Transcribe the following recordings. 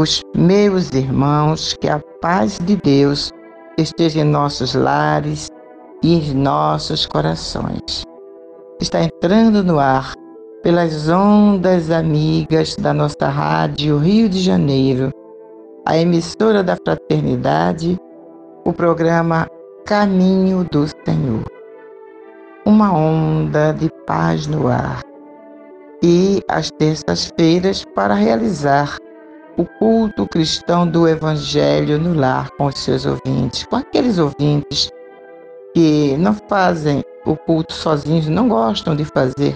Amigos, meus irmãos, que a paz de Deus esteja em nossos lares e em nossos corações. Está entrando no ar pelas ondas amigas da nossa rádio Rio de Janeiro, a emissora da fraternidade, o programa Caminho do Senhor. Uma onda de paz no ar e às terças-feiras para realizar o culto cristão do Evangelho no lar com os seus ouvintes, com aqueles ouvintes que não fazem o culto sozinhos, não gostam de fazer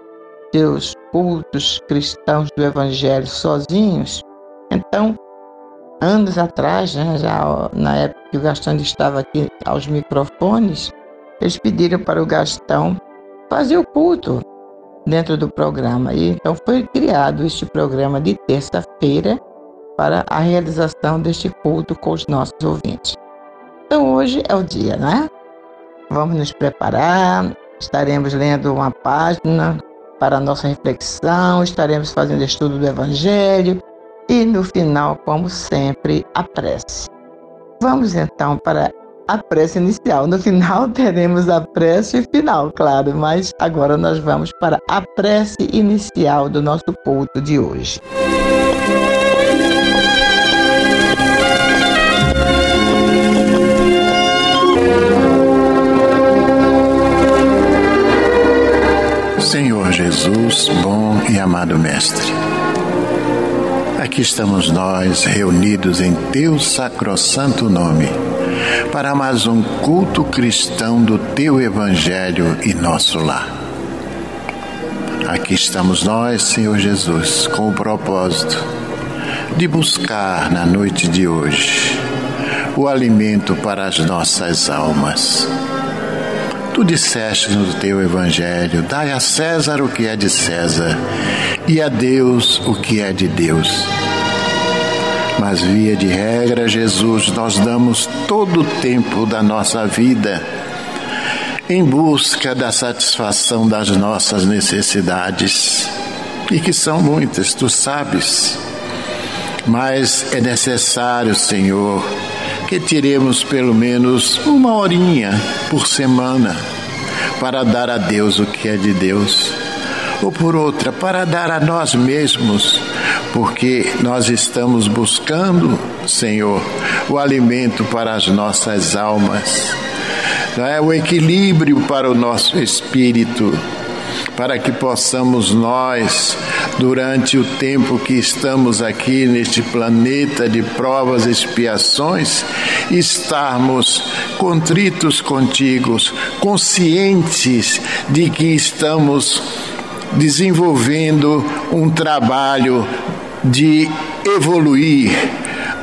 seus cultos cristãos do Evangelho sozinhos. Então, anos atrás, né, já na época que o Gastão estava aqui aos microfones, eles pediram para o Gastão fazer o culto dentro do programa. E então foi criado este programa de terça-feira para a realização deste culto com os nossos ouvintes. Então hoje é o dia, né? Vamos nos preparar, estaremos lendo uma página para a nossa reflexão, estaremos fazendo estudo do Evangelho e no final, como sempre, a prece. Vamos então para a prece inicial. No final teremos a prece final, claro, mas agora nós vamos para a prece inicial do nosso culto de hoje. Senhor Jesus, bom e amado Mestre. Aqui estamos nós reunidos em Teu sacrossanto nome para mais um culto cristão do Teu Evangelho e nosso lar. Aqui estamos nós, Senhor Jesus, com o propósito de buscar na noite de hoje o alimento para as nossas almas. Tu disseste no teu evangelho: dai a César o que é de César e a Deus o que é de Deus. Mas, via de regra, Jesus, nós damos todo o tempo da nossa vida em busca da satisfação das nossas necessidades, e que são muitas, tu sabes. Mas é necessário, Senhor, que tiremos pelo menos uma horinha por semana para dar a Deus o que é de Deus, ou por outra, para dar a nós mesmos porque nós estamos buscando, Senhor, o alimento para as nossas almas, não é? o equilíbrio para o nosso espírito, para que possamos nós, durante o tempo que estamos aqui neste planeta de provas e expiações, estarmos contritos contigo, conscientes de que estamos desenvolvendo um trabalho de evoluir,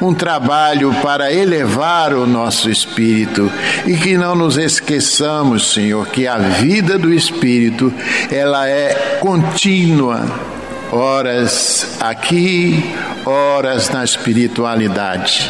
um trabalho para elevar o nosso espírito e que não nos esqueçamos, Senhor, que a vida do espírito ela é contínua, horas aqui, horas na espiritualidade.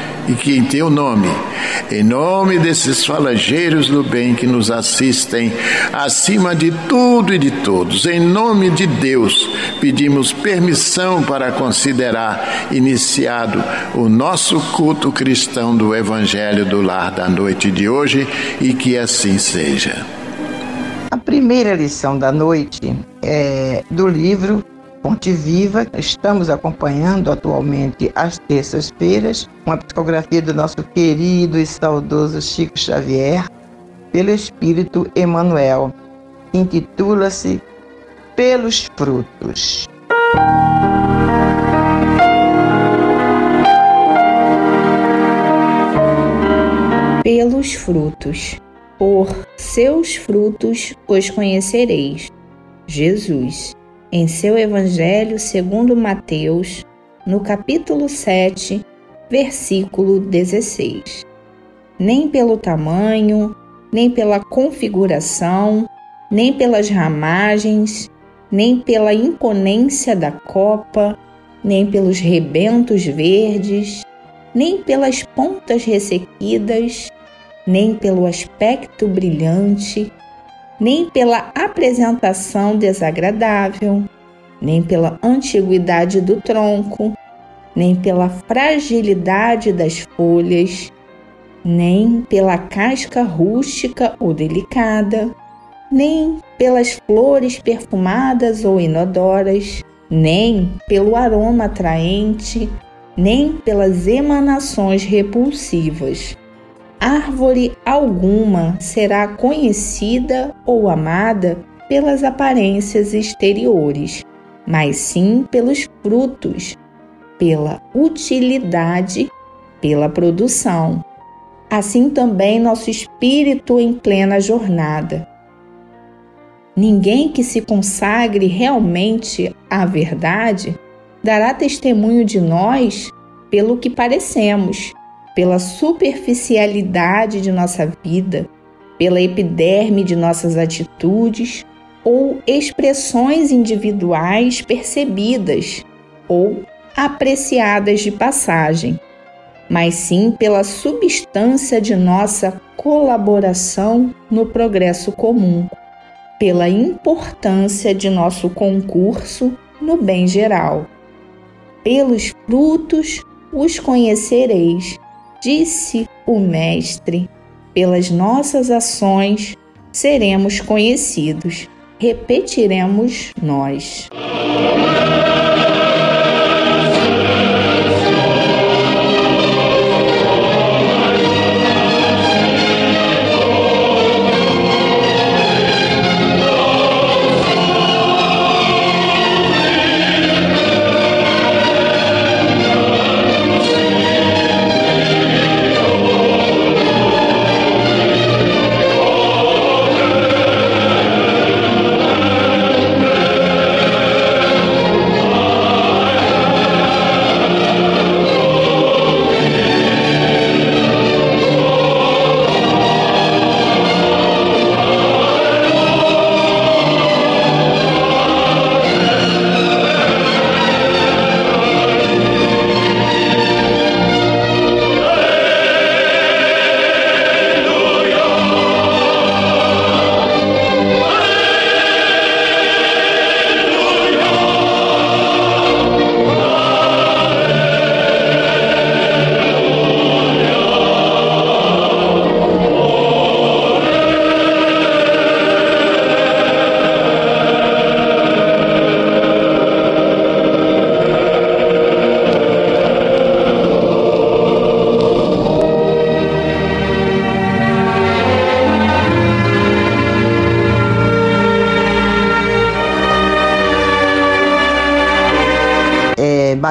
e que em teu nome, em nome desses falangeiros do bem que nos assistem, acima de tudo e de todos, em nome de Deus, pedimos permissão para considerar iniciado o nosso culto cristão do Evangelho do Lar da noite de hoje e que assim seja. A primeira lição da noite é do livro Fonte Viva. Estamos acompanhando atualmente às terças-feiras uma psicografia do nosso querido e saudoso Chico Xavier pelo Espírito Emmanuel. Intitula-se Pelos Frutos. Pelos frutos. Por seus frutos os conhecereis. Jesus em seu Evangelho segundo Mateus, no capítulo 7, versículo 16. Nem pelo tamanho, nem pela configuração, nem pelas ramagens, nem pela imponência da copa, nem pelos rebentos verdes, nem pelas pontas ressequidas, nem pelo aspecto brilhante, nem pela apresentação desagradável, nem pela antiguidade do tronco, nem pela fragilidade das folhas, nem pela casca rústica ou delicada, nem pelas flores perfumadas ou inodoras, nem pelo aroma atraente, nem pelas emanações repulsivas árvore alguma será conhecida ou amada pelas aparências exteriores, mas sim pelos frutos, pela utilidade, pela produção. Assim também nosso espírito em plena jornada. Ninguém que se consagre realmente à verdade dará testemunho de nós pelo que parecemos pela superficialidade de nossa vida, pela epiderme de nossas atitudes ou expressões individuais percebidas ou apreciadas de passagem, mas sim pela substância de nossa colaboração no progresso comum, pela importância de nosso concurso no bem geral. Pelos frutos os conhecereis Disse o Mestre: pelas nossas ações seremos conhecidos. Repetiremos nós.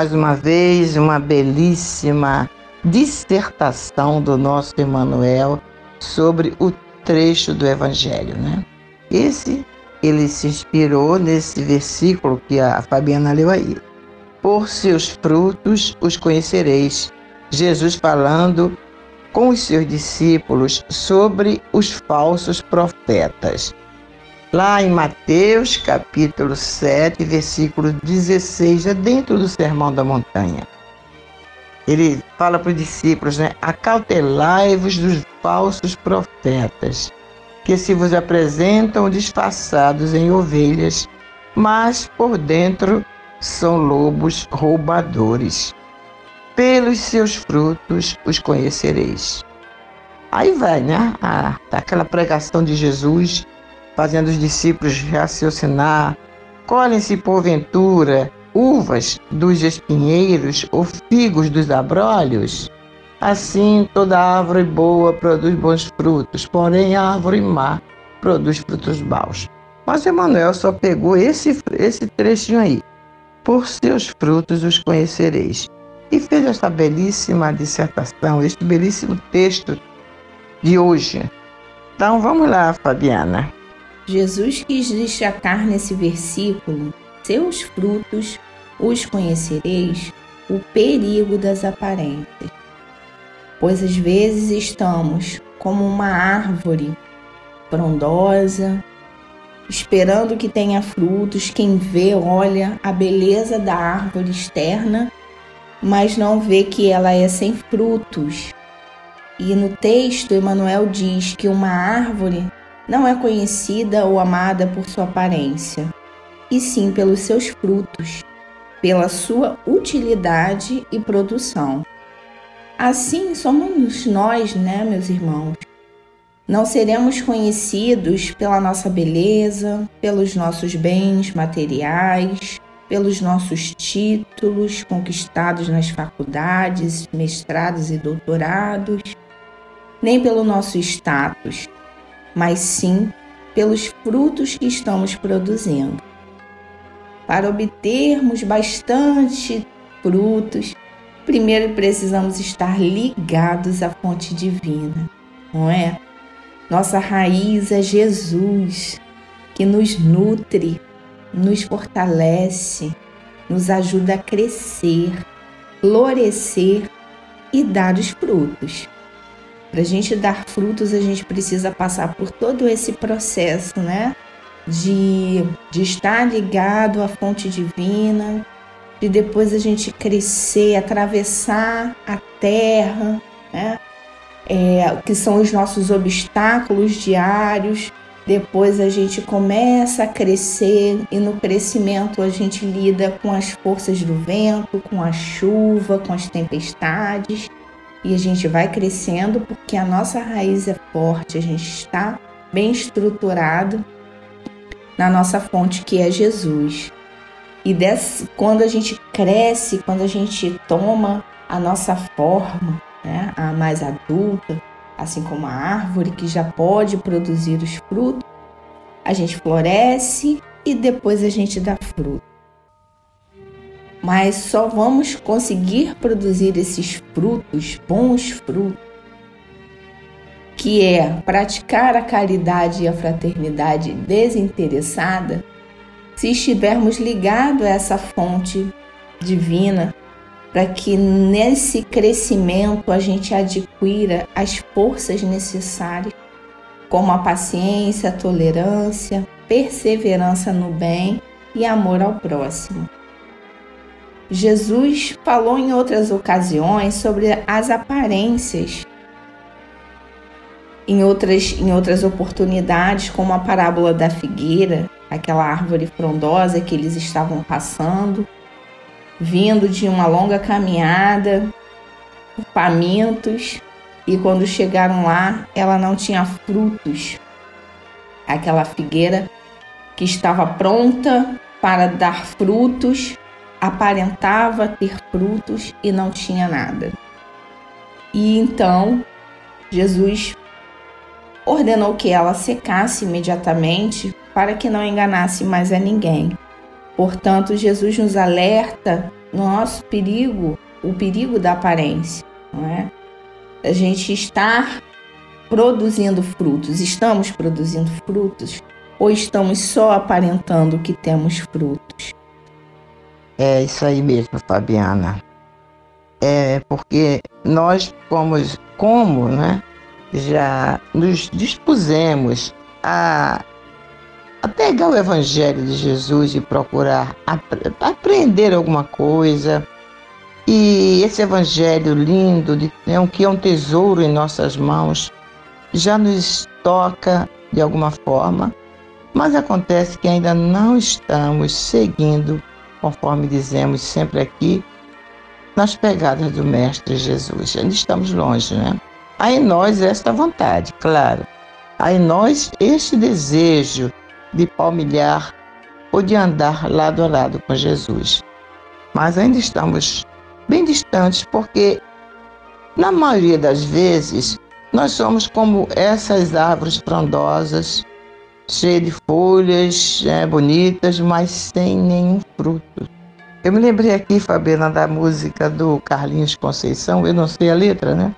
Mais uma vez uma belíssima dissertação do nosso Emanuel sobre o trecho do Evangelho, né? Esse ele se inspirou nesse versículo que a Fabiana leu aí. Por seus frutos os conhecereis. Jesus falando com os seus discípulos sobre os falsos profetas. Lá em Mateus, capítulo 7, versículo 16, é dentro do Sermão da Montanha. Ele fala para os discípulos, né? Acautelai-vos dos falsos profetas, que se vos apresentam disfarçados em ovelhas, mas por dentro são lobos roubadores. Pelos seus frutos os conhecereis. Aí vai, né? A, aquela pregação de Jesus fazendo os discípulos raciocinar. Colhem-se porventura uvas dos espinheiros ou figos dos abrolhos? Assim, toda árvore boa produz bons frutos, porém a árvore má produz frutos maus. Mas Emmanuel só pegou esse, esse trechinho aí. Por seus frutos os conhecereis. E fez esta belíssima dissertação, este belíssimo texto de hoje. Então vamos lá, Fabiana. Jesus quis destacar nesse versículo: seus frutos os conhecereis, o perigo das aparências. Pois às vezes estamos como uma árvore frondosa, esperando que tenha frutos. Quem vê, olha a beleza da árvore externa, mas não vê que ela é sem frutos. E no texto, Emmanuel diz que uma árvore não é conhecida ou amada por sua aparência, e sim pelos seus frutos, pela sua utilidade e produção. Assim somos nós, né, meus irmãos? Não seremos conhecidos pela nossa beleza, pelos nossos bens materiais, pelos nossos títulos conquistados nas faculdades, mestrados e doutorados, nem pelo nosso status, mas sim pelos frutos que estamos produzindo. Para obtermos bastante frutos, primeiro precisamos estar ligados à fonte divina, não é? Nossa raiz é Jesus, que nos nutre, nos fortalece, nos ajuda a crescer, florescer e dar os frutos. Para a gente dar frutos, a gente precisa passar por todo esse processo, né? De, de estar ligado à fonte divina, de depois a gente crescer, atravessar a terra, né? É, que são os nossos obstáculos diários. Depois a gente começa a crescer e no crescimento a gente lida com as forças do vento, com a chuva, com as tempestades e a gente vai crescendo porque a nossa raiz é forte, a gente está bem estruturado na nossa fonte que é Jesus. E desse, quando a gente cresce, quando a gente toma a nossa forma, né, a mais adulta, assim como a árvore que já pode produzir os frutos, a gente floresce e depois a gente dá fruto mas só vamos conseguir produzir esses frutos, bons frutos, que é praticar a caridade e a fraternidade desinteressada, se estivermos ligados a essa fonte divina, para que nesse crescimento a gente adquira as forças necessárias, como a paciência, a tolerância, perseverança no bem e amor ao próximo. Jesus falou em outras ocasiões sobre as aparências. Em outras, em outras oportunidades, como a parábola da figueira, aquela árvore frondosa que eles estavam passando, vindo de uma longa caminhada, famintos, e quando chegaram lá, ela não tinha frutos. Aquela figueira que estava pronta para dar frutos, aparentava ter frutos e não tinha nada. E então Jesus ordenou que ela secasse imediatamente para que não enganasse mais a ninguém. Portanto, Jesus nos alerta no nosso perigo, o perigo da aparência, não é? A gente estar produzindo frutos, estamos produzindo frutos, ou estamos só aparentando que temos frutos? É isso aí mesmo, Fabiana. É porque nós, como, como né, já nos dispusemos a, a pegar o Evangelho de Jesus e procurar ap aprender alguma coisa. E esse Evangelho lindo, de, é um, que é um tesouro em nossas mãos, já nos toca de alguma forma, mas acontece que ainda não estamos seguindo, conforme dizemos sempre aqui, nas pegadas do Mestre Jesus. Ainda estamos longe, né? Há em nós esta vontade, claro. Há em nós este desejo de palmilhar ou de andar lado a lado com Jesus. Mas ainda estamos bem distantes porque, na maioria das vezes, nós somos como essas árvores frondosas, cheias de folhas é, bonitas, mas sem nenhum fruto. Eu me lembrei aqui, Fabiana, da música do Carlinhos Conceição, eu não sei a letra, né?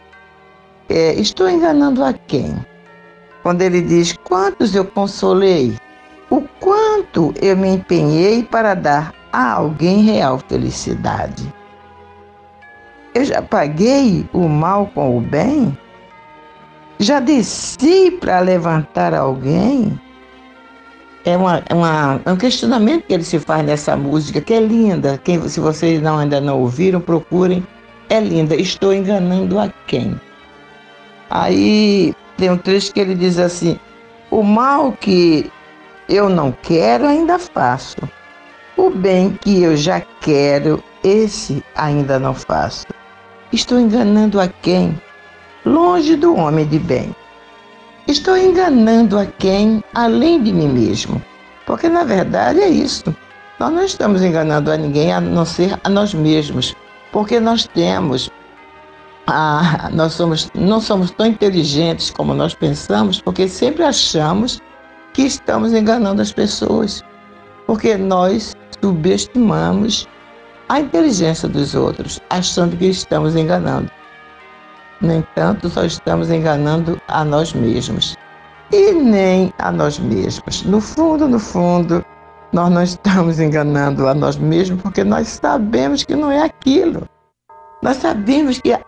É, estou enganando a quem? Quando ele diz: Quantos eu consolei? O quanto eu me empenhei para dar a alguém real felicidade? Eu já paguei o mal com o bem? Já desci para levantar alguém? É, uma, uma, é um questionamento que ele se faz nessa música, que é linda. Quem, se vocês não, ainda não ouviram, procurem. É linda. Estou enganando a quem? Aí tem um trecho que ele diz assim: O mal que eu não quero, ainda faço. O bem que eu já quero, esse ainda não faço. Estou enganando a quem? longe do homem de bem. Estou enganando a quem além de mim mesmo, porque na verdade é isso. Nós não estamos enganando a ninguém a não ser a nós mesmos, porque nós temos nós somos, não somos tão inteligentes como nós pensamos, porque sempre achamos que estamos enganando as pessoas, porque nós subestimamos a inteligência dos outros, achando que estamos enganando. No entanto, só estamos enganando a nós mesmos. E nem a nós mesmos. No fundo, no fundo, nós não estamos enganando a nós mesmos porque nós sabemos que não é aquilo. Nós sabemos que,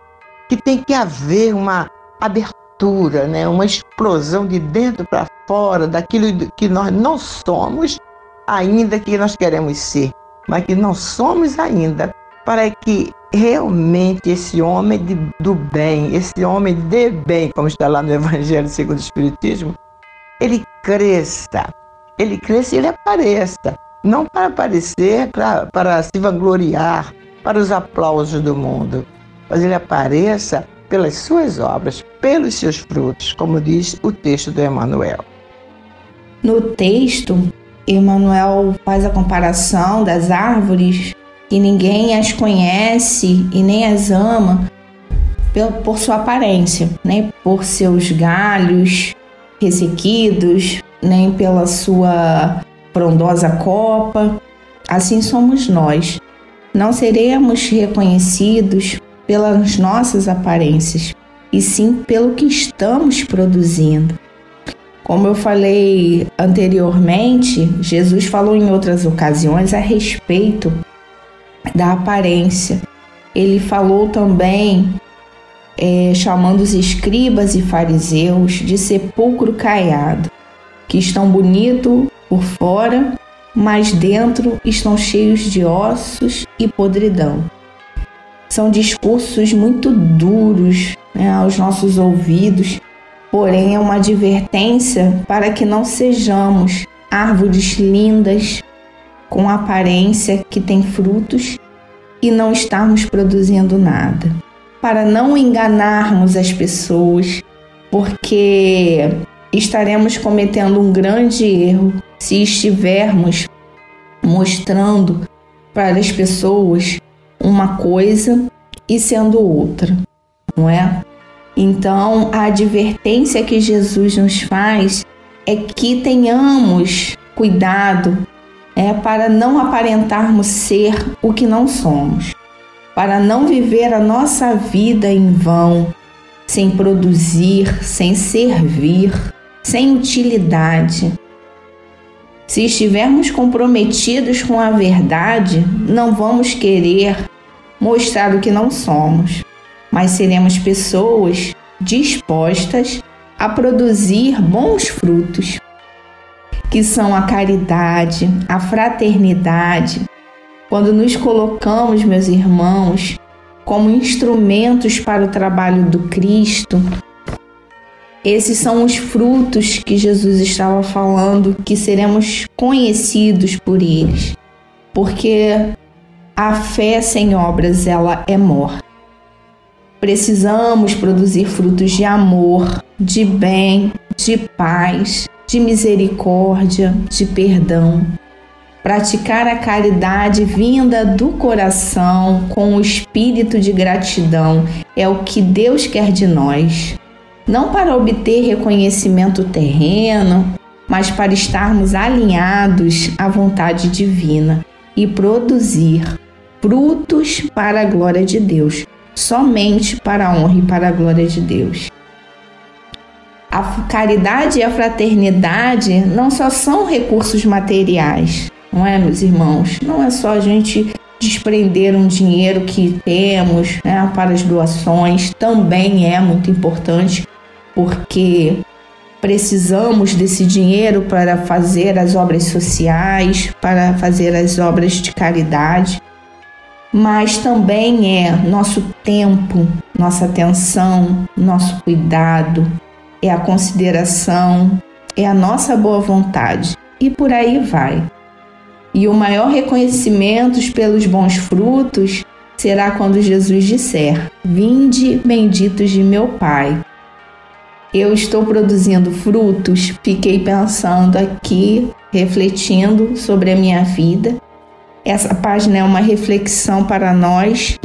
que tem que haver uma abertura, né? uma explosão de dentro para fora daquilo que nós não somos, ainda que nós queremos ser, mas que não somos ainda, para que realmente esse homem de, do bem, esse homem de bem, como está lá no Evangelho segundo o Espiritismo, ele cresça, ele cresça e ele apareça. Não para aparecer, para, para se vangloriar, para os aplausos do mundo, mas ele apareça pelas suas obras, pelos seus frutos, como diz o texto do Emmanuel. No texto, Emmanuel faz a comparação das árvores que ninguém as conhece e nem as ama por sua aparência, nem por seus galhos ressequidos, nem pela sua frondosa copa. Assim somos nós. Não seremos reconhecidos pelas nossas aparências, e sim pelo que estamos produzindo. Como eu falei anteriormente, Jesus falou em outras ocasiões a respeito da aparência. Ele falou também, é, chamando os escribas e fariseus de sepulcro caiado, que estão bonitos por fora, mas dentro estão cheios de ossos e podridão. São discursos muito duros né, aos nossos ouvidos, porém é uma advertência para que não sejamos árvores lindas, com aparência que tem frutos e não estarmos produzindo nada. Para não enganarmos as pessoas, porque estaremos cometendo um grande erro se estivermos mostrando para as pessoas uma coisa e sendo outra, não é? Então, a advertência que Jesus nos faz é que tenhamos cuidado é para não aparentarmos ser o que não somos, para não viver a nossa vida em vão, sem produzir, sem servir, sem utilidade. Se estivermos comprometidos com a verdade, não vamos querer mostrar o que não somos, mas seremos pessoas dispostas a produzir bons frutos, que são a caridade, a fraternidade. Quando nos colocamos, meus irmãos, como instrumentos para o trabalho do Cristo, esses são os frutos que Jesus estava falando, que seremos conhecidos por eles. Porque a fé sem obras, ela é morta. Precisamos produzir frutos de amor, de bem, de paz, de misericórdia, de perdão. Praticar a caridade vinda do coração com o espírito de gratidão é o que Deus quer de nós não para obter reconhecimento terreno, mas para estarmos alinhados à vontade divina e produzir frutos para a glória de Deus, somente para a honra e para a glória de Deus. A caridade e a fraternidade não só são recursos materiais, não é, meus irmãos? Não é só a gente desprender um dinheiro que temos né, para as doações, também é muito importante, porque precisamos desse dinheiro para fazer as obras sociais, para fazer as obras de caridade, mas também é nosso tempo, nossa atenção, nosso cuidado, é a consideração, é a nossa boa vontade e por aí vai. E o maior reconhecimento pelos bons frutos será quando Jesus disser: Vinde, benditos de meu Pai eu estou produzindo frutos, fiquei pensando aqui, refletindo sobre a minha vida. Essa página é uma reflexão para nós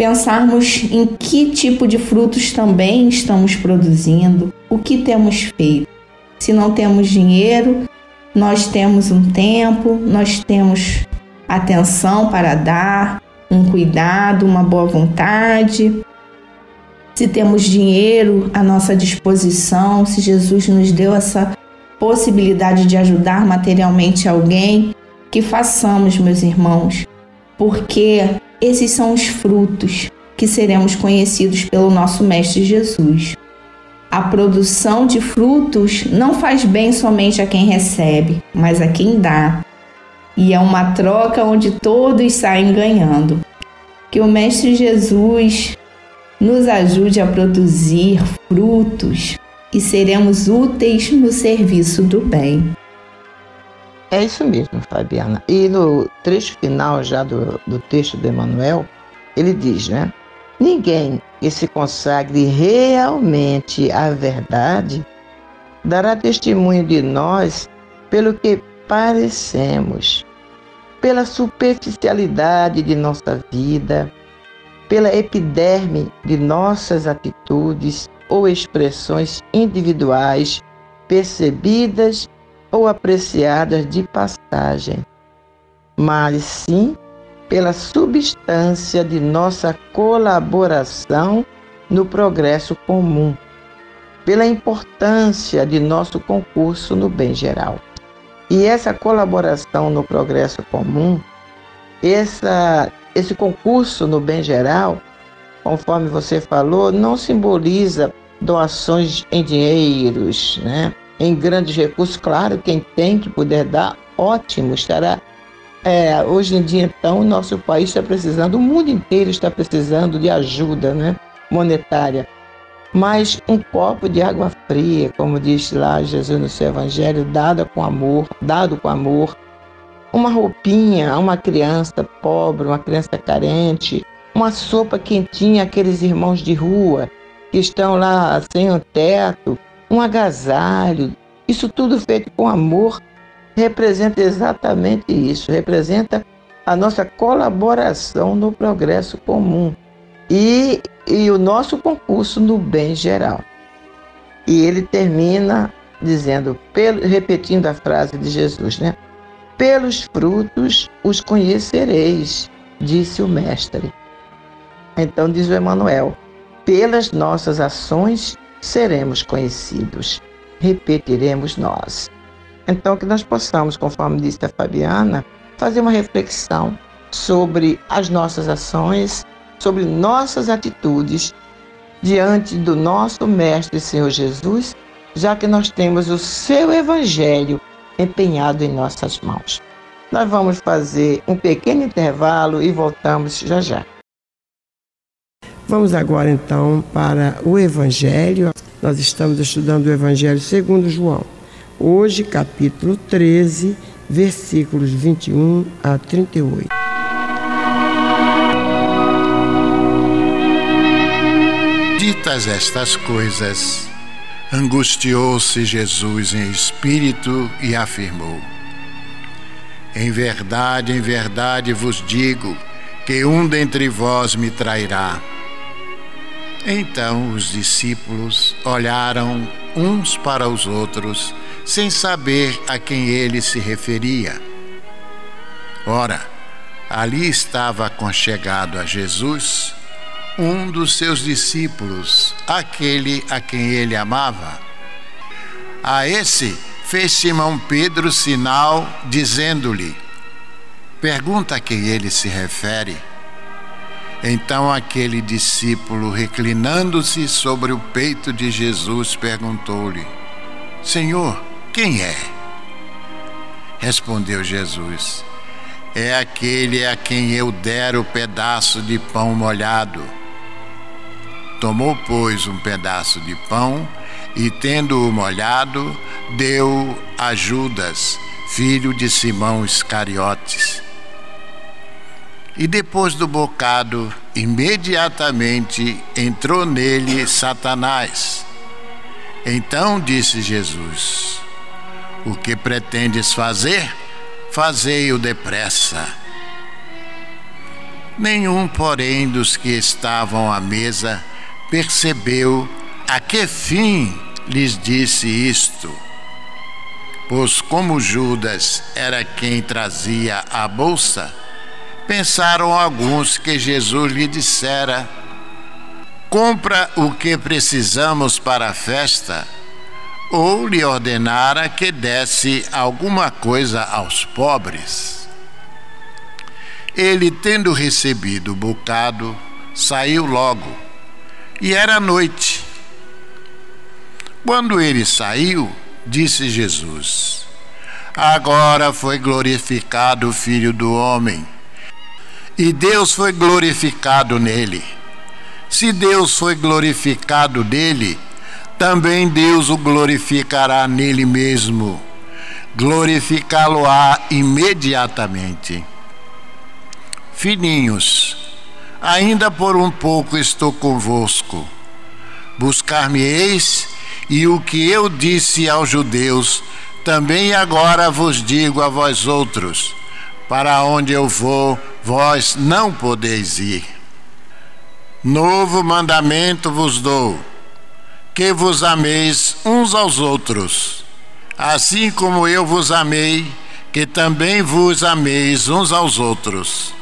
pensarmos em que tipo de frutos também estamos produzindo, o que temos feito. Se não temos dinheiro, nós temos um tempo, nós temos atenção para dar, um cuidado, uma boa vontade se temos dinheiro à nossa disposição, se Jesus nos deu essa possibilidade de ajudar materialmente alguém, que façamos, meus irmãos, porque esses são os frutos que seremos conhecidos pelo nosso Mestre Jesus. A produção de frutos não faz bem somente a quem recebe, mas a quem dá. E é uma troca onde todos saem ganhando. Que o Mestre Jesus nos ajude a produzir frutos e seremos úteis no serviço do bem. É isso mesmo, Fabiana. E no trecho final já do, do texto de Emmanuel, ele diz, né? Ninguém que se consagre realmente à verdade dará testemunho de nós pelo que parecemos, pela superficialidade de nossa vida, pela epiderme de nossas atitudes ou expressões individuais percebidas ou apreciadas de passagem, mas sim pela substância de nossa colaboração no progresso comum, pela importância de nosso concurso no bem geral. E essa colaboração no progresso comum, essa esse concurso no bem geral, conforme você falou, não simboliza doações em dinheiros, né? Em grandes recursos. Claro, quem tem que puder dar, ótimo, estará. É, hoje em dia, então, o nosso país está precisando, o mundo inteiro está precisando de ajuda né? monetária. Mas um copo de água fria, como diz lá Jesus no seu Evangelho, dado com amor, dado com amor, uma roupinha a uma criança pobre, uma criança carente, uma sopa quentinha àqueles irmãos de rua que estão lá sem o teto, um agasalho, isso tudo feito com amor, representa exatamente isso, representa a nossa colaboração no progresso comum e, e o nosso concurso no bem geral. E ele termina dizendo, repetindo a frase de Jesus, né? Pelos frutos os conhecereis, disse o Mestre. Então diz o Emanuel: pelas nossas ações seremos conhecidos, repetiremos nós. Então, que nós possamos, conforme disse a Fabiana, fazer uma reflexão sobre as nossas ações, sobre nossas atitudes diante do nosso Mestre Senhor Jesus, já que nós temos o seu Evangelho empenhado em nossas mãos. Nós vamos fazer um pequeno intervalo e voltamos já já. Vamos agora então para o Evangelho. Nós estamos estudando o Evangelho segundo João. Hoje, capítulo 13, versículos 21 a 38. Ditas estas coisas, angustiou-se Jesus em espírito e afirmou: Em verdade, em verdade vos digo que um dentre vós me trairá. Então os discípulos olharam uns para os outros, sem saber a quem ele se referia. Ora, ali estava aconchegado a Jesus um dos seus discípulos, aquele a quem ele amava. A esse fez Simão Pedro sinal, dizendo-lhe: Pergunta a quem ele se refere. Então aquele discípulo, reclinando-se sobre o peito de Jesus, perguntou-lhe: Senhor, quem é? Respondeu Jesus: É aquele a quem eu der o pedaço de pão molhado. Tomou, pois, um pedaço de pão e, tendo-o molhado, deu a Judas, filho de Simão Iscariotes. E depois do bocado, imediatamente entrou nele Satanás. Então disse Jesus: O que pretendes fazer? Fazei-o depressa. Nenhum, porém, dos que estavam à mesa percebeu a que fim lhes disse isto. Pois, como Judas era quem trazia a bolsa, pensaram alguns que Jesus lhe dissera: Compra o que precisamos para a festa, ou lhe ordenara que desse alguma coisa aos pobres. Ele, tendo recebido o bocado, saiu logo e era noite. Quando ele saiu, disse Jesus: Agora foi glorificado o Filho do Homem, e Deus foi glorificado nele. Se Deus foi glorificado nele, também Deus o glorificará nele mesmo. Glorificá-lo-á imediatamente. Filhinhos, ainda por um pouco estou convosco. Buscar-me-eis, e o que eu disse aos judeus, também agora vos digo a vós outros: para onde eu vou, vós não podeis ir. Novo mandamento vos dou: que vos ameis uns aos outros, assim como eu vos amei, que também vos ameis uns aos outros.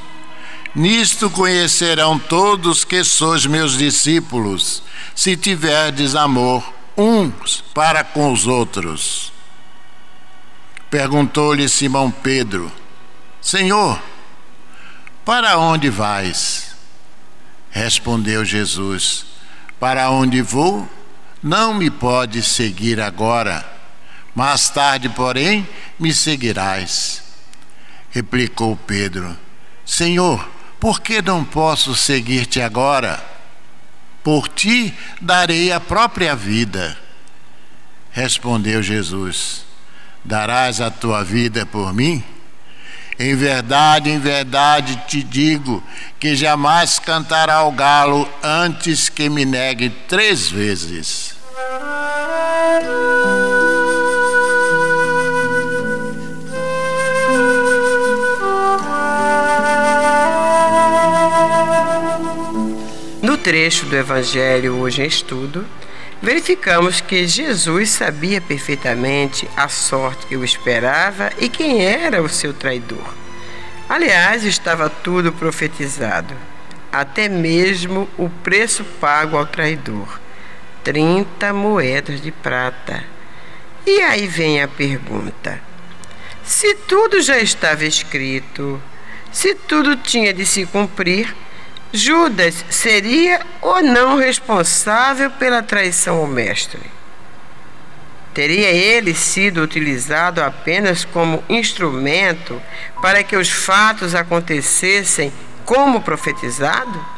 Nisto conhecerão todos que sois meus discípulos, se tiverdes amor uns para com os outros. Perguntou-lhe Simão Pedro: Senhor, para onde vais? Respondeu Jesus: Para onde vou, não me podes seguir agora. Mais tarde, porém, me seguirás. Replicou Pedro: Senhor, por que não posso seguir-te agora? Por ti darei a própria vida. Respondeu Jesus: Darás a tua vida por mim? Em verdade, em verdade te digo que jamais cantará o galo antes que me negue três vezes. No trecho do Evangelho hoje em estudo, verificamos que Jesus sabia perfeitamente a sorte que o esperava e quem era o seu traidor. Aliás, estava tudo profetizado, até mesmo o preço pago ao traidor: 30 moedas de prata. E aí vem a pergunta: se tudo já estava escrito, se tudo tinha de se cumprir, Judas seria ou não responsável pela traição ao Mestre? Teria ele sido utilizado apenas como instrumento para que os fatos acontecessem como profetizado?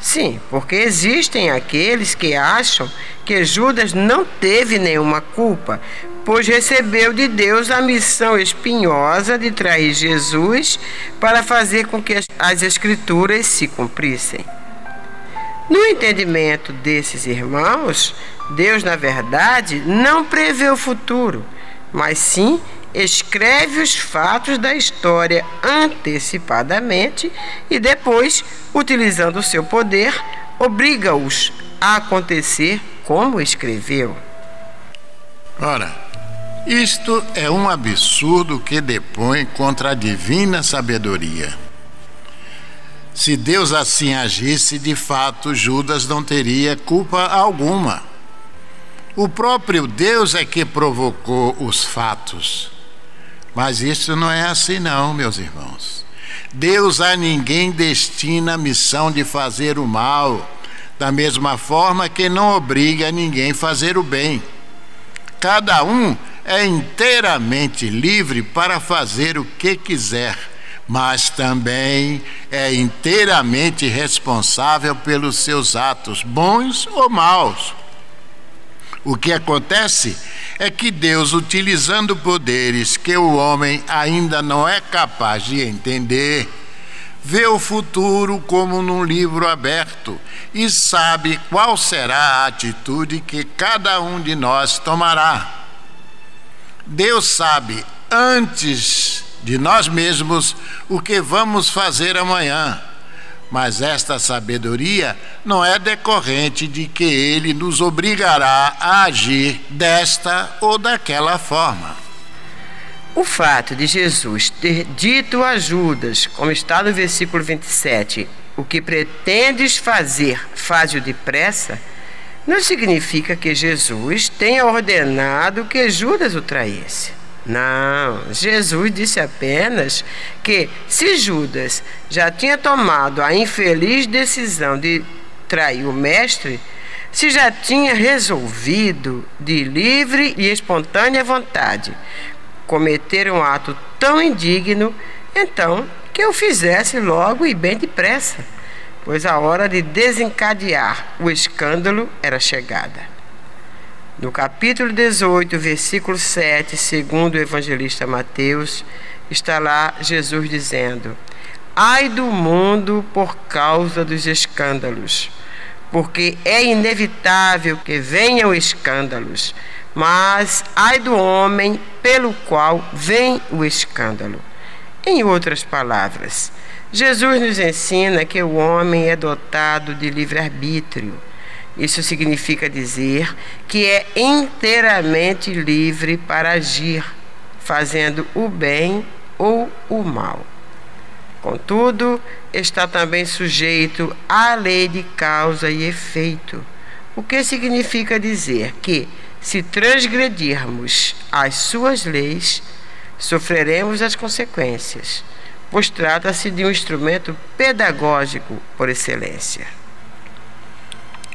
Sim, porque existem aqueles que acham que Judas não teve nenhuma culpa, pois recebeu de Deus a missão espinhosa de trair Jesus para fazer com que as Escrituras se cumprissem. No entendimento desses irmãos, Deus, na verdade, não prevê o futuro, mas sim escreve os fatos da história antecipadamente e depois, utilizando o seu poder, obriga-os a acontecer como escreveu. Ora, isto é um absurdo que depõe contra a divina sabedoria. Se Deus assim agisse, de fato, Judas não teria culpa alguma. O próprio Deus é que provocou os fatos. Mas isso não é assim, não, meus irmãos. Deus a ninguém destina a missão de fazer o mal, da mesma forma que não obriga ninguém a fazer o bem. Cada um é inteiramente livre para fazer o que quiser, mas também é inteiramente responsável pelos seus atos, bons ou maus. O que acontece é que Deus, utilizando poderes que o homem ainda não é capaz de entender, vê o futuro como num livro aberto e sabe qual será a atitude que cada um de nós tomará. Deus sabe antes de nós mesmos o que vamos fazer amanhã mas esta sabedoria não é decorrente de que ele nos obrigará a agir desta ou daquela forma. O fato de Jesus ter dito a Judas, como está no versículo 27, o que pretendes fazer, faz-o depressa, não significa que Jesus tenha ordenado que Judas o traísse. Não, Jesus disse apenas que se Judas já tinha tomado a infeliz decisão de trair o Mestre, se já tinha resolvido de livre e espontânea vontade cometer um ato tão indigno, então que eu fizesse logo e bem depressa, pois a hora de desencadear o escândalo era chegada. No capítulo 18, versículo 7, segundo o evangelista Mateus, está lá Jesus dizendo: Ai do mundo por causa dos escândalos, porque é inevitável que venham escândalos, mas ai do homem pelo qual vem o escândalo. Em outras palavras, Jesus nos ensina que o homem é dotado de livre-arbítrio isso significa dizer que é inteiramente livre para agir, fazendo o bem ou o mal. Contudo, está também sujeito à lei de causa e efeito, o que significa dizer que, se transgredirmos as suas leis, sofreremos as consequências, pois trata-se de um instrumento pedagógico por excelência.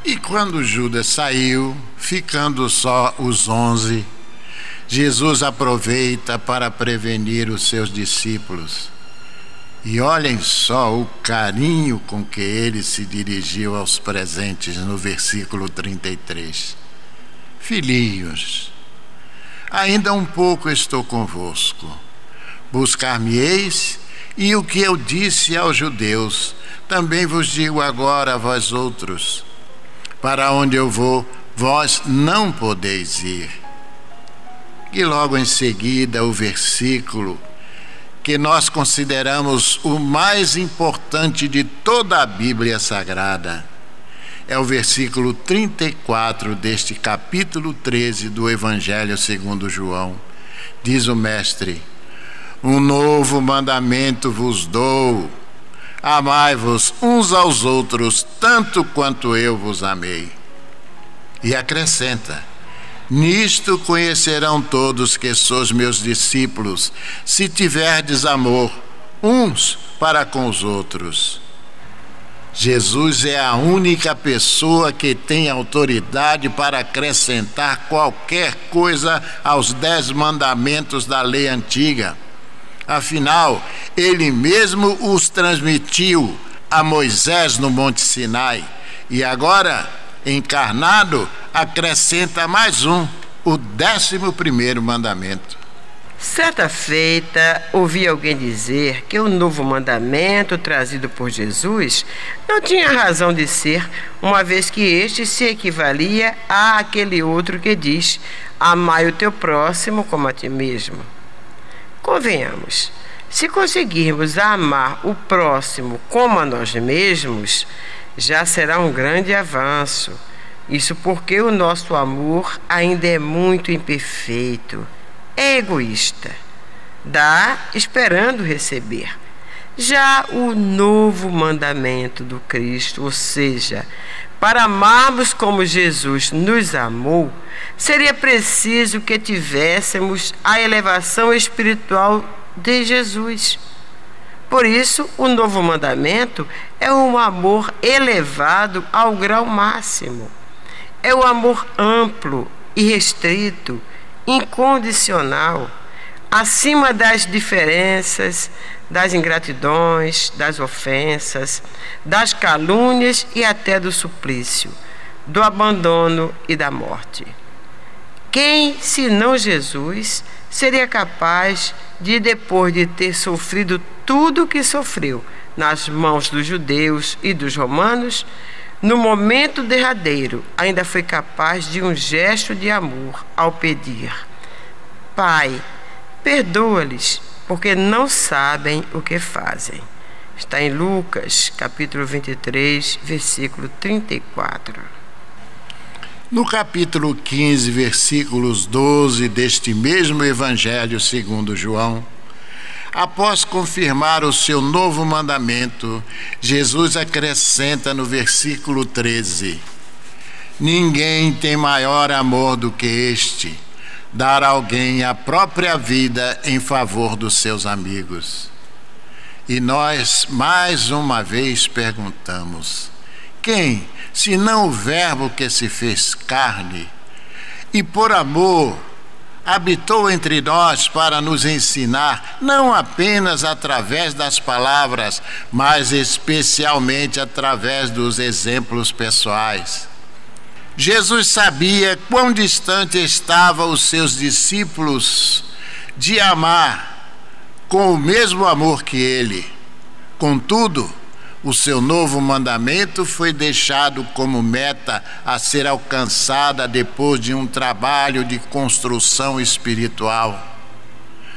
E quando Judas saiu, ficando só os onze, Jesus aproveita para prevenir os seus discípulos. E olhem só o carinho com que ele se dirigiu aos presentes no versículo 33. Filhinhos, ainda um pouco estou convosco. Buscar-me-eis, e o que eu disse aos judeus, também vos digo agora a vós outros para onde eu vou, vós não podeis ir. E logo em seguida o versículo que nós consideramos o mais importante de toda a Bíblia Sagrada. É o versículo 34 deste capítulo 13 do Evangelho segundo João. Diz o Mestre: Um novo mandamento vos dou Amai-vos uns aos outros, tanto quanto eu vos amei. E acrescenta: Nisto conhecerão todos que sois meus discípulos, se tiverdes amor uns para com os outros. Jesus é a única pessoa que tem autoridade para acrescentar qualquer coisa aos dez mandamentos da lei antiga. Afinal, ele mesmo os transmitiu a Moisés no Monte Sinai e agora, encarnado, acrescenta mais um, o décimo primeiro mandamento. Certa feita, ouvi alguém dizer que o novo mandamento trazido por Jesus não tinha razão de ser, uma vez que este se equivalia a aquele outro que diz: Amai o teu próximo como a ti mesmo. Convenhamos, se conseguirmos amar o próximo como a nós mesmos, já será um grande avanço. Isso porque o nosso amor ainda é muito imperfeito é egoísta, dá esperando receber. Já o novo mandamento do Cristo, ou seja, para amarmos como Jesus nos amou, seria preciso que tivéssemos a elevação espiritual de Jesus. Por isso, o novo mandamento é um amor elevado ao grau máximo. É o amor amplo e restrito incondicional, acima das diferenças, das ingratidões, das ofensas, das calúnias e até do suplício, do abandono e da morte. Quem, se não Jesus, seria capaz de, depois de ter sofrido tudo o que sofreu nas mãos dos judeus e dos romanos, no momento derradeiro, ainda foi capaz de um gesto de amor ao pedir: Pai, perdoa-lhes, porque não sabem o que fazem. Está em Lucas, capítulo 23, versículo 34. No capítulo 15, versículos 12 deste mesmo Evangelho segundo João, Após confirmar o seu novo mandamento, Jesus acrescenta no versículo 13: Ninguém tem maior amor do que este, dar alguém a própria vida em favor dos seus amigos. E nós, mais uma vez, perguntamos: quem, se não o Verbo que se fez carne, e por amor habitou entre nós para nos ensinar, não apenas através das palavras, mas especialmente através dos exemplos pessoais. Jesus sabia quão distante estavam os seus discípulos de amar com o mesmo amor que ele. Contudo, o seu novo mandamento foi deixado como meta a ser alcançada depois de um trabalho de construção espiritual.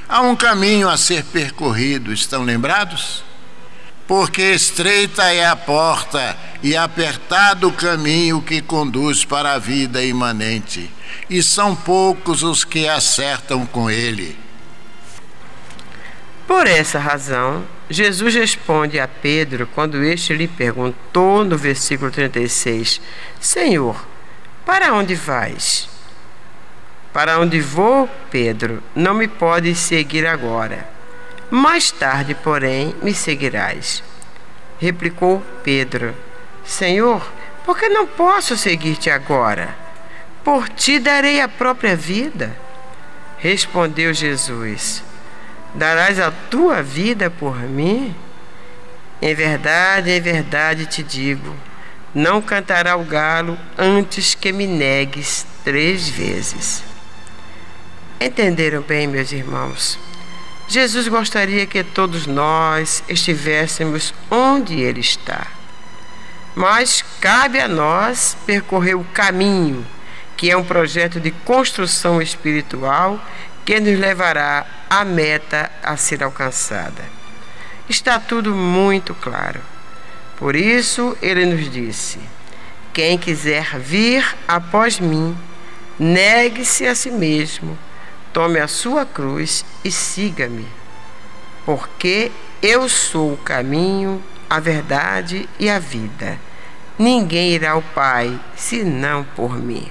Há um caminho a ser percorrido, estão lembrados? Porque estreita é a porta e apertado o caminho que conduz para a vida imanente, e são poucos os que acertam com ele. Por essa razão, Jesus responde a Pedro quando este lhe perguntou no versículo 36: Senhor, para onde vais? Para onde vou, Pedro, não me podes seguir agora. Mais tarde, porém, me seguirás. Replicou Pedro: Senhor, por que não posso seguir-te agora? Por ti darei a própria vida. Respondeu Jesus: darás a tua vida por mim? Em verdade, em verdade te digo: não cantará o galo antes que me negues três vezes. Entenderam bem, meus irmãos? Jesus gostaria que todos nós estivéssemos onde Ele está. Mas cabe a nós percorrer o caminho, que é um projeto de construção espiritual que nos levará à meta a ser alcançada. Está tudo muito claro. Por isso ele nos disse: Quem quiser vir após mim, negue-se a si mesmo, tome a sua cruz e siga-me. Porque eu sou o caminho, a verdade e a vida. Ninguém irá ao Pai senão por mim.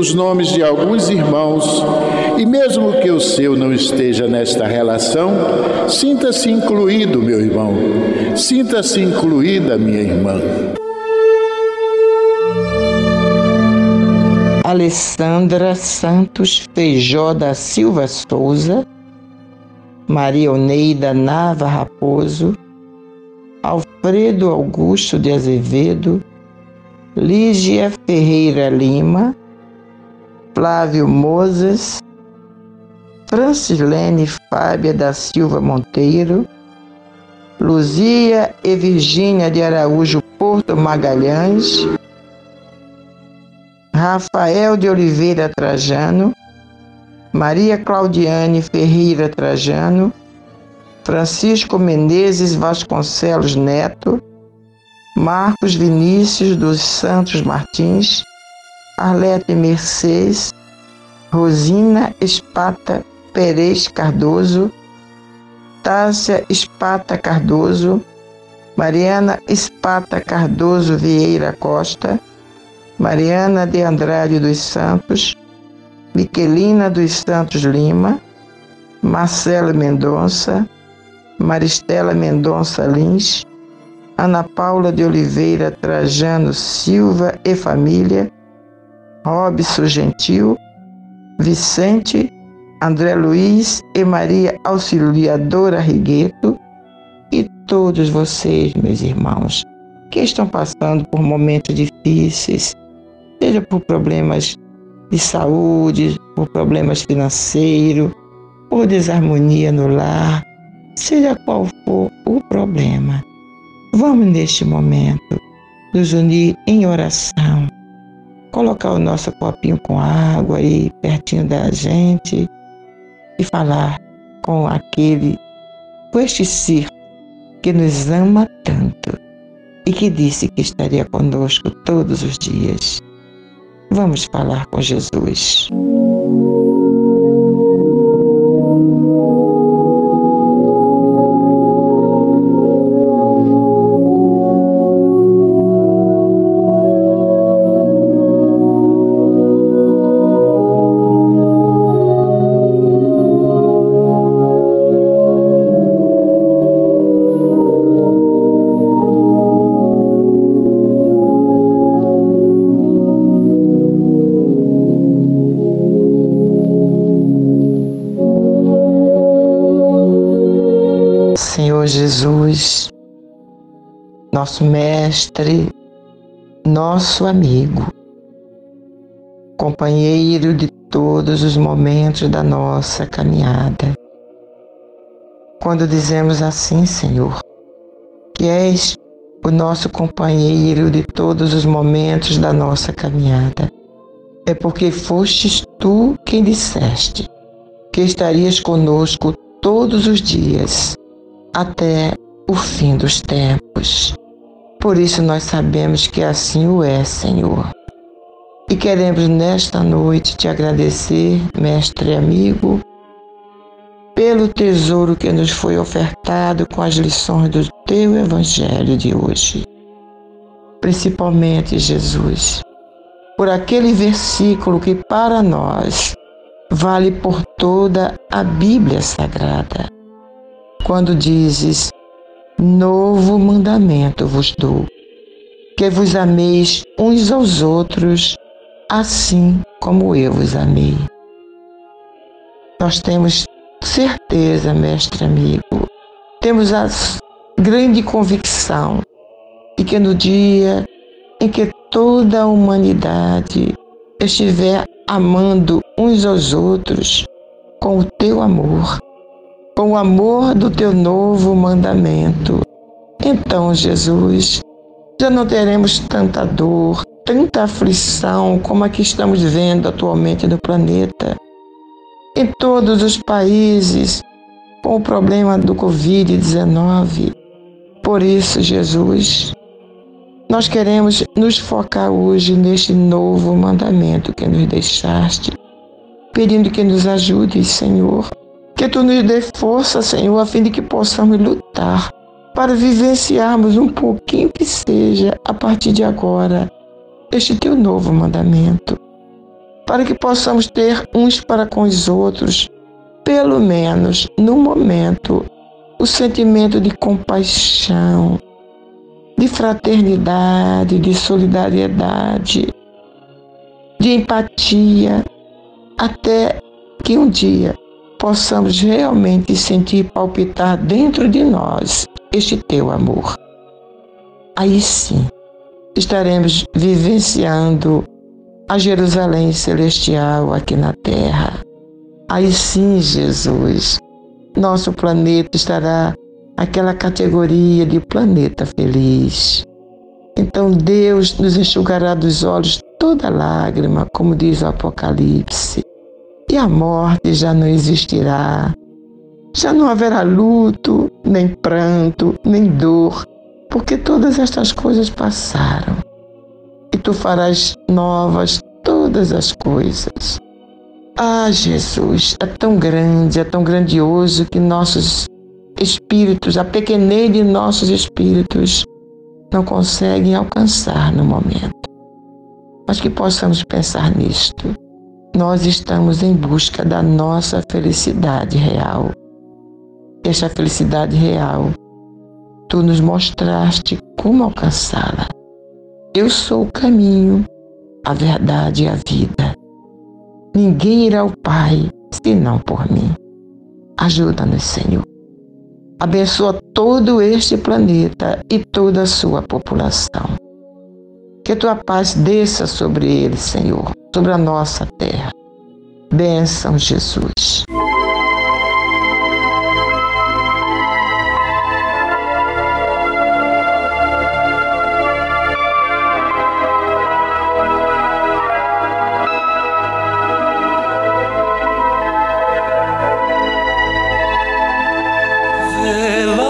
os nomes de alguns irmãos e, mesmo que o seu não esteja nesta relação, sinta-se incluído, meu irmão, sinta-se incluída, minha irmã. Alessandra Santos Feijó da Silva Souza, Maria Oneida Nava Raposo, Alfredo Augusto de Azevedo, Lígia Ferreira Lima, Flávio Moses, Francilene Fábia da Silva Monteiro, Luzia e Virgínia de Araújo Porto Magalhães, Rafael de Oliveira Trajano, Maria Claudiane Ferreira Trajano, Francisco Menezes Vasconcelos Neto, Marcos Vinícius dos Santos Martins, Arlete Mercedes, Rosina Espata Perez Cardoso, Tássia Espata Cardoso, Mariana Espata Cardoso Vieira Costa, Mariana de Andrade dos Santos, Miquelina dos Santos Lima, Marcela Mendonça, Maristela Mendonça Lins, Ana Paula de Oliveira Trajano Silva e família, Robson Gentil, Vicente, André Luiz e Maria Auxiliadora Rigueto e todos vocês, meus irmãos, que estão passando por momentos difíceis, seja por problemas de saúde, por problemas financeiros, por desarmonia no lar, seja qual for o problema. Vamos neste momento nos unir em oração, colocar o nosso copinho com água aí pertinho da gente e falar com aquele, com este ser que nos ama tanto e que disse que estaria conosco todos os dias. Vamos falar com Jesus. Nosso Mestre, nosso amigo, companheiro de todos os momentos da nossa caminhada. Quando dizemos assim, Senhor, que és o nosso companheiro de todos os momentos da nossa caminhada. É porque fostes tu quem disseste que estarias conosco todos os dias, até o fim dos tempos. Por isso nós sabemos que assim o é, Senhor. E queremos nesta noite te agradecer, mestre e amigo, pelo tesouro que nos foi ofertado com as lições do teu evangelho de hoje. Principalmente, Jesus, por aquele versículo que para nós vale por toda a Bíblia Sagrada. Quando dizes: Novo mandamento vos dou, que vos ameis uns aos outros, assim como eu vos amei. Nós temos certeza, mestre amigo, temos a grande convicção de que no dia em que toda a humanidade estiver amando uns aos outros com o teu amor, com o amor do teu novo mandamento, então, Jesus, já não teremos tanta dor, tanta aflição como a que estamos vendo atualmente no planeta em todos os países com o problema do Covid-19. Por isso, Jesus, nós queremos nos focar hoje neste novo mandamento que nos deixaste, pedindo que nos ajude, Senhor, que tu nos dê força, Senhor, a fim de que possamos lutar para vivenciarmos um pouquinho que seja a partir de agora este teu novo mandamento. Para que possamos ter uns para com os outros, pelo menos no momento, o sentimento de compaixão, de fraternidade, de solidariedade, de empatia, até que um dia possamos realmente sentir palpitar dentro de nós este teu amor. Aí sim estaremos vivenciando a Jerusalém celestial aqui na terra. Aí sim, Jesus, nosso planeta estará aquela categoria de planeta feliz. Então Deus nos enxugará dos olhos toda lágrima, como diz o Apocalipse, e a morte já não existirá. Já não haverá luto, nem pranto, nem dor, porque todas estas coisas passaram e tu farás novas todas as coisas. Ah, Jesus, é tão grande, é tão grandioso que nossos espíritos, a pequenez de nossos espíritos, não conseguem alcançar no momento. Mas que possamos pensar nisto. Nós estamos em busca da nossa felicidade real. Esta felicidade real, tu nos mostraste como alcançá-la. Eu sou o caminho, a verdade e a vida. Ninguém irá ao Pai senão por mim. Ajuda-nos, Senhor. Abençoa todo este planeta e toda a sua população. Que tua paz desça sobre ele, Senhor, sobre a nossa terra. Bênção, Jesus. Oh.